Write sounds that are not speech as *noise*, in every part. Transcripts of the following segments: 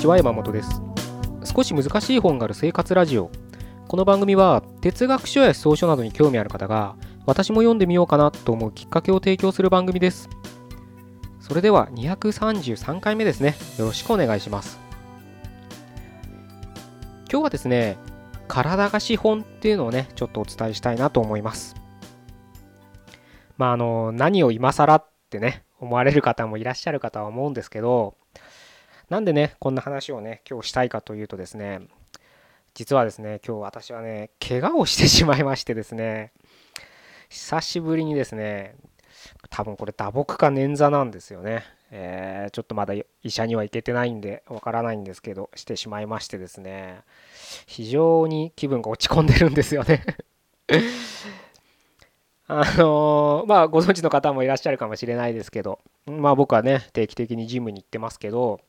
ちは山本です。少し難しい本がある生活ラジオ。この番組は哲学書や思想書などに興味ある方が私も読んでみようかなと思うきっかけを提供する番組です。それでは233回目ですね。よろしくお願いします。今日はですね体が資本っていうのをねちょっとお伝えしたいなと思います。まああの何を今更ってね思われる方もいらっしゃるかとは思うんですけどなんでねこんな話をね今日したいかというとですね実はですね今日私はね怪我をしてしまいましてですね久しぶりにですね多分これ打撲か捻挫なんですよね、えー、ちょっとまだ医者には行けてないんでわからないんですけどしてしまいましてですね非常に気分が落ち込んでるんですよね。*laughs* あのー、まあご存知の方もいらっしゃるかもしれないですけどまあ僕はね定期的にジムに行ってますけど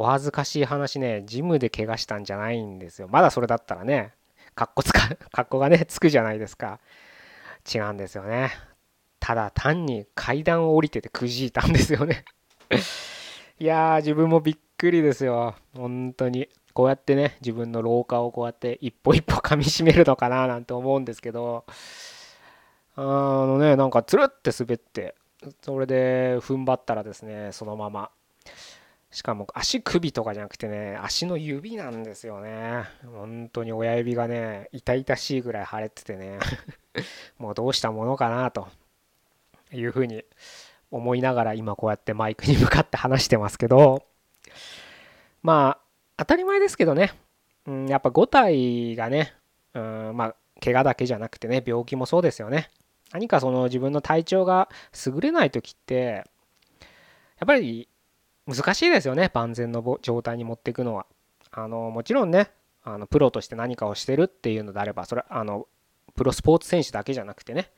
お恥ずかしい話ね、ジムで怪我したんじゃないんですよ。まだそれだったらね、かっこつか、かっこがね、つくじゃないですか。違うんですよね。ただ単に階段を降りててくじいたんですよね *laughs* いやー、自分もびっくりですよ。本当に。こうやってね、自分の廊下をこうやって一歩一歩噛みしめるのかななんて思うんですけど、あのね、なんかつるって滑って、それで踏ん張ったらですね、そのまましかも足首とかじゃなくてね足の指なんですよね。本当に親指がね痛々しいぐらい腫れててね。*laughs* もうどうしたものかなというふうに思いながら今こうやってマイクに向かって話してますけど。まあ当たり前ですけどね、うん、やっぱ5体がね、うん、まあ怪我だけじゃなくてね病気もそうですよね。何かその自分の体調が優れない時ってやっぱり難しいですよね万全の状態に持っていくのは。あのもちろんねあのプロとして何かをしてるっていうのであればそれあのプロスポーツ選手だけじゃなくてね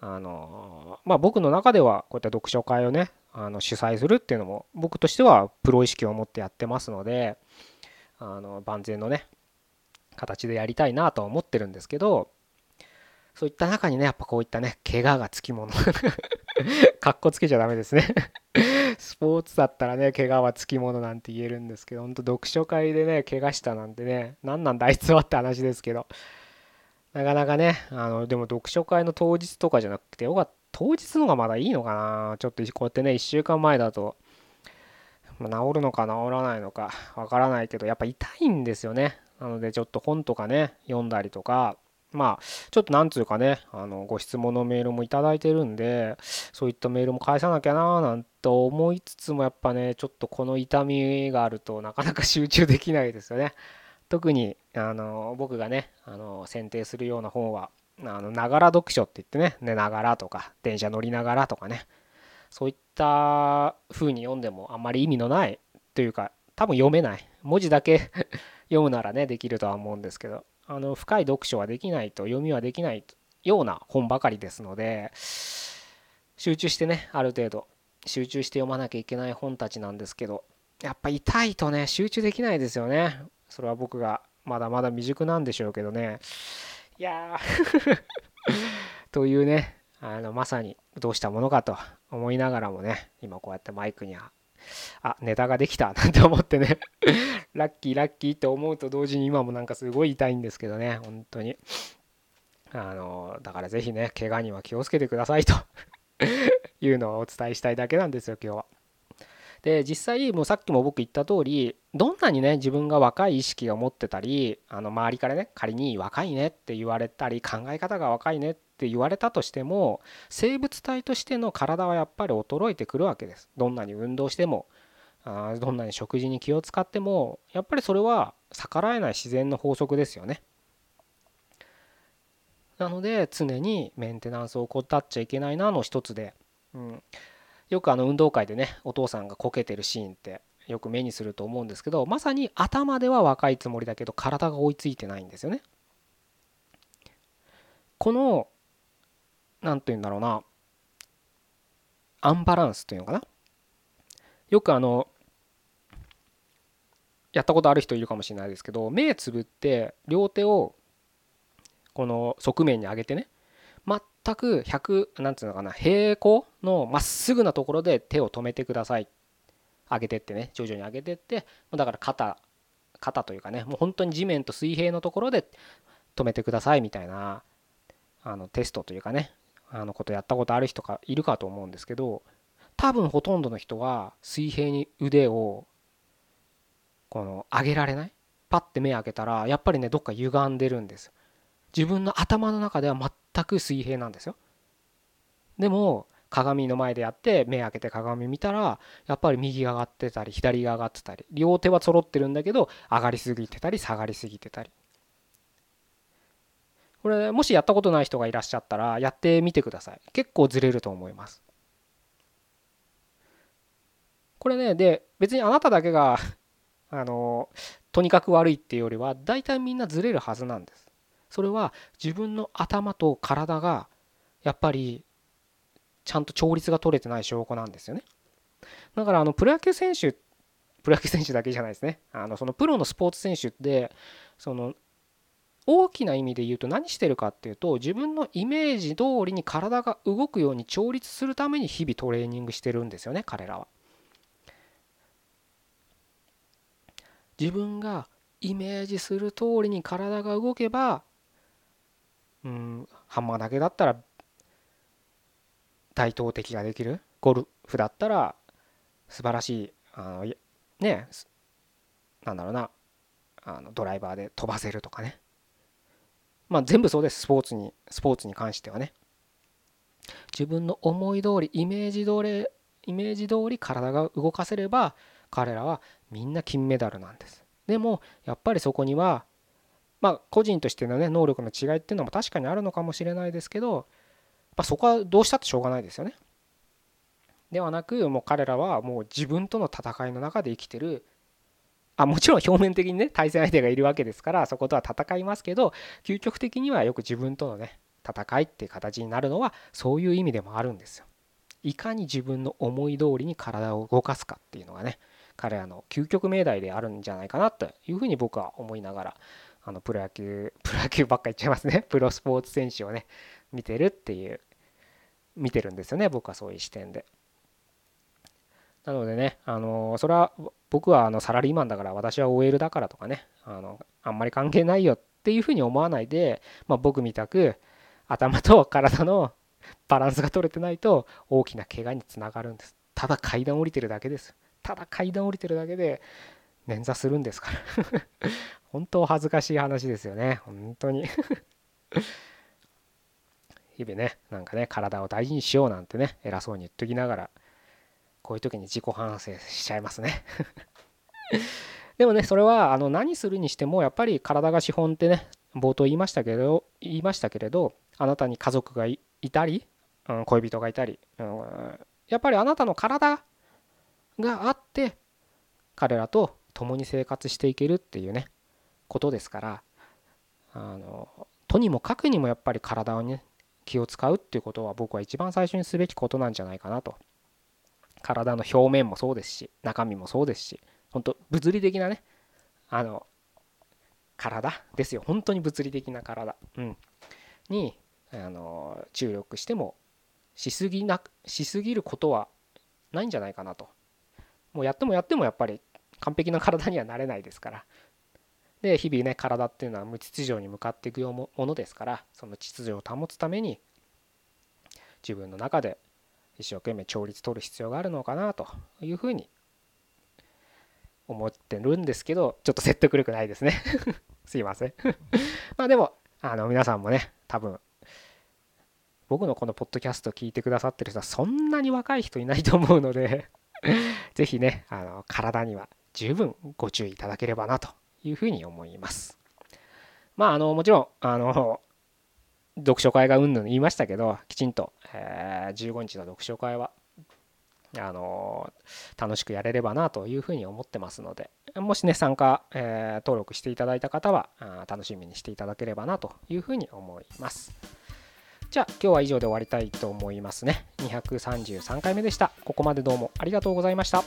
あのまあ僕の中ではこういった読書会をねあの主催するっていうのも僕としてはプロ意識を持ってやってますのであの万全のね形でやりたいなとは思ってるんですけどそういった中にねやっぱこういったね怪我がつきもの *laughs* かっこつけちゃダメですねスポーツだったらね、怪我はつきものなんて言えるんですけど、ほんと読書会でね、怪我したなんてね、何なんだあいつはって話ですけど、なかなかね、あの、でも読書会の当日とかじゃなくて、よかった、当日のがまだいいのかなちょっとこうやってね、1週間前だと、ま治るのか治らないのかわからないけど、やっぱ痛いんですよね。なのでちょっと本とかね、読んだりとか、まあ、ちょっとなんつうかね、あの、ご質問のメールも頂いてるんで、そういったメールも返さなきゃななんて思いつつも、やっぱね、ちょっとこの痛みがあるとなかなか集中できないですよね。特に、あの、僕がね、あの、選定するような本は、あの、ながら読書って言ってね、寝ながらとか、電車乗りながらとかね、そういった風に読んでもあんまり意味のないというか、多分読めない。文字だけ *laughs* 読むならね、できるとは思うんですけど、あの深い読書はできないと読みはできないような本ばかりですので集中してねある程度集中して読まなきゃいけない本たちなんですけどやっぱ痛いとね集中できないですよね。それは僕がまだまだ未熟なんでしょうけどね。いや *laughs* というねあのまさにどうしたものかと思いながらもね今こうやってマイクにはあネタができた。*laughs* なんて思ってね。ラッキーラッキーって思うと同時に今もなんかすごい痛いんですけどね。本当に。あのだから是非ね怪我には気をつけてくださいと。*laughs* いうのをお伝えしたいだけなんですよ今日は。で実際もうさっきも僕言った通りどんなにね自分が若い意識を持ってたりあの周りからね仮に若いねって言われたり考え方が若いねって言われたとしても生物体としての体はやっぱり衰えてくるわけです。どんなに運動してもあどんなに食事に気を使ってもやっぱりそれは逆らえない自然の法則ですよね。なので常にメンテナンスを怠っちゃいけないなの一つで、うん、よくあの運動会でねお父さんがこけてるシーンってよく目にすると思うんですけどまさに頭では若いつもりだけど体が追いついてないんですよね。この何て言うんだろうな。アンバランスというのかな。よくあのやったことある人いるかもしれないですけど目つぶって両手をこの側面に上げてね全く100なんつうのかな平行のまっすぐなところで手を止めてください。上げてってね徐々に上げてってだから肩肩というかねもう本当に地面と水平のところで止めてくださいみたいなあのテストというかねあのことやったことある人がいるかと思うんですけど多分ほとんどの人は水平に腕をこの上げられない？パッて目開けたらやっぱりねどっか歪んでるんです。自分の頭の中では全く水平なんですよ。でも鏡の前でやって目開けて鏡見たらやっぱり右が上がってたり左が上がってたり両手は揃ってるんだけど上がりすぎてたり下がりすぎてたり。これもしやったことない人がいらっしゃったらやってみてください。結構ずれると思います。これねで別にあなただけが *laughs* あのとにかく悪いっていうよりは大体みんなずれるはずなんです。それは自分の頭と体がやっぱりちゃんと調律が取れてない証拠なんですよね。だからあのプロ野球選手プロ野球選手だけじゃないですね。あのそのプロのスポーツ選手ってその大きな意味で言うと何してるかっていうと自分のイメージ通りに体が動くように調律するために日々トレーニングしてるんですよね彼らは。自分がイメージする通りに体が動けばうんハンマーだけだったら対等的ができるゴルフだったら素晴らしいあのねなんだろうなあのドライバーで飛ばせるとかねまあ全部そうですスポーツにスポーツに関してはね。自分の思い通りイメージ通りイメージ通り体が動かせれば彼らはみんな金メダルなんです。でもやっぱりそこにはまあ個人としてのね能力の違いっていうのも確かにあるのかもしれないですけどまそこはどうしたってしょうがないですよね。ではなくもう彼らはもう自分との戦いの中で生きてるあもちろん表面的にね対戦相手がいるわけですからそことは戦いますけど究極的にはよく自分とのね戦いっていう形になるのはそういう意味でもあるんですよ。いかに自分の思い通りに体を動かすかっていうのがね彼らの究極命題であるんじゃないかなというふうに僕は思いながらあのプロ野球 *laughs* プロ野球ばっか言っちゃいますねプロスポーツ選手をね見てるっていう見てるんですよね僕はそういう視点で。なのでね、あのそれは僕はあのサラリーマンだから私は OL だからとかねあのあんまり関係ないよっていうふうに思わないで、まあ、僕みたく頭と体のバランスが取れてないと大きな怪我につながるんです。ただ階段降りてるだけです。ただ階段降りてるだけで捻挫するんですから。*laughs* 本当恥ずかしい話ですよね。本当に。*laughs* 日々ねなんかね体を大事にしようなんてね偉そうに言っときながら。こういう時に自己反省しちゃいますね。*laughs* でもねそれはあの何するにしてもやっぱり体が資本ってね冒頭言いましたけど言いましたけれどあなたに家族がいたり、うん、恋人がいたり、うん、やっぱりあなたの体があって彼らと共に生活していけるっていうねことですからあのとにもかくにもやっぱり体をね気を使うっていうことは僕は一番最初にすべきことなんじゃないかなと。体の表面もそうですし中身もそうですし本当物理的なねあの体ですよ。本当に物理的な体、うん、にあの注力してもしすぎなしすぎることはないんじゃないかなと。もうやってもやってもやっぱり完璧な体にはなれないですから。で日々ね体っていうのは無秩序に向かっていくものですからその秩序を保つために自分の中で一生懸命調律取る必要があるのかなというふうに思ってるんですけどちょっと説得力ないですね。*laughs* すいません。*laughs* まあでもあの皆さんもね多分僕のこのポッドキャストを聞いてくださってる人はそんなに若い人いないと思うので *laughs* 是非ねあの体には十分ご注意いただければなというふうに思います。まああのもちろんあの読書会がうんぬん言いましたけどきちんと、えー、15日の読書会はあの楽しくやれればなというふうに思ってますのでもしね参加、えー、登録していただいた方は楽しみにしていただければなというふうに思います。じゃあ今日は以上で終わりたいと思いますね。233回目でした。ここまでどうもありがとうございました。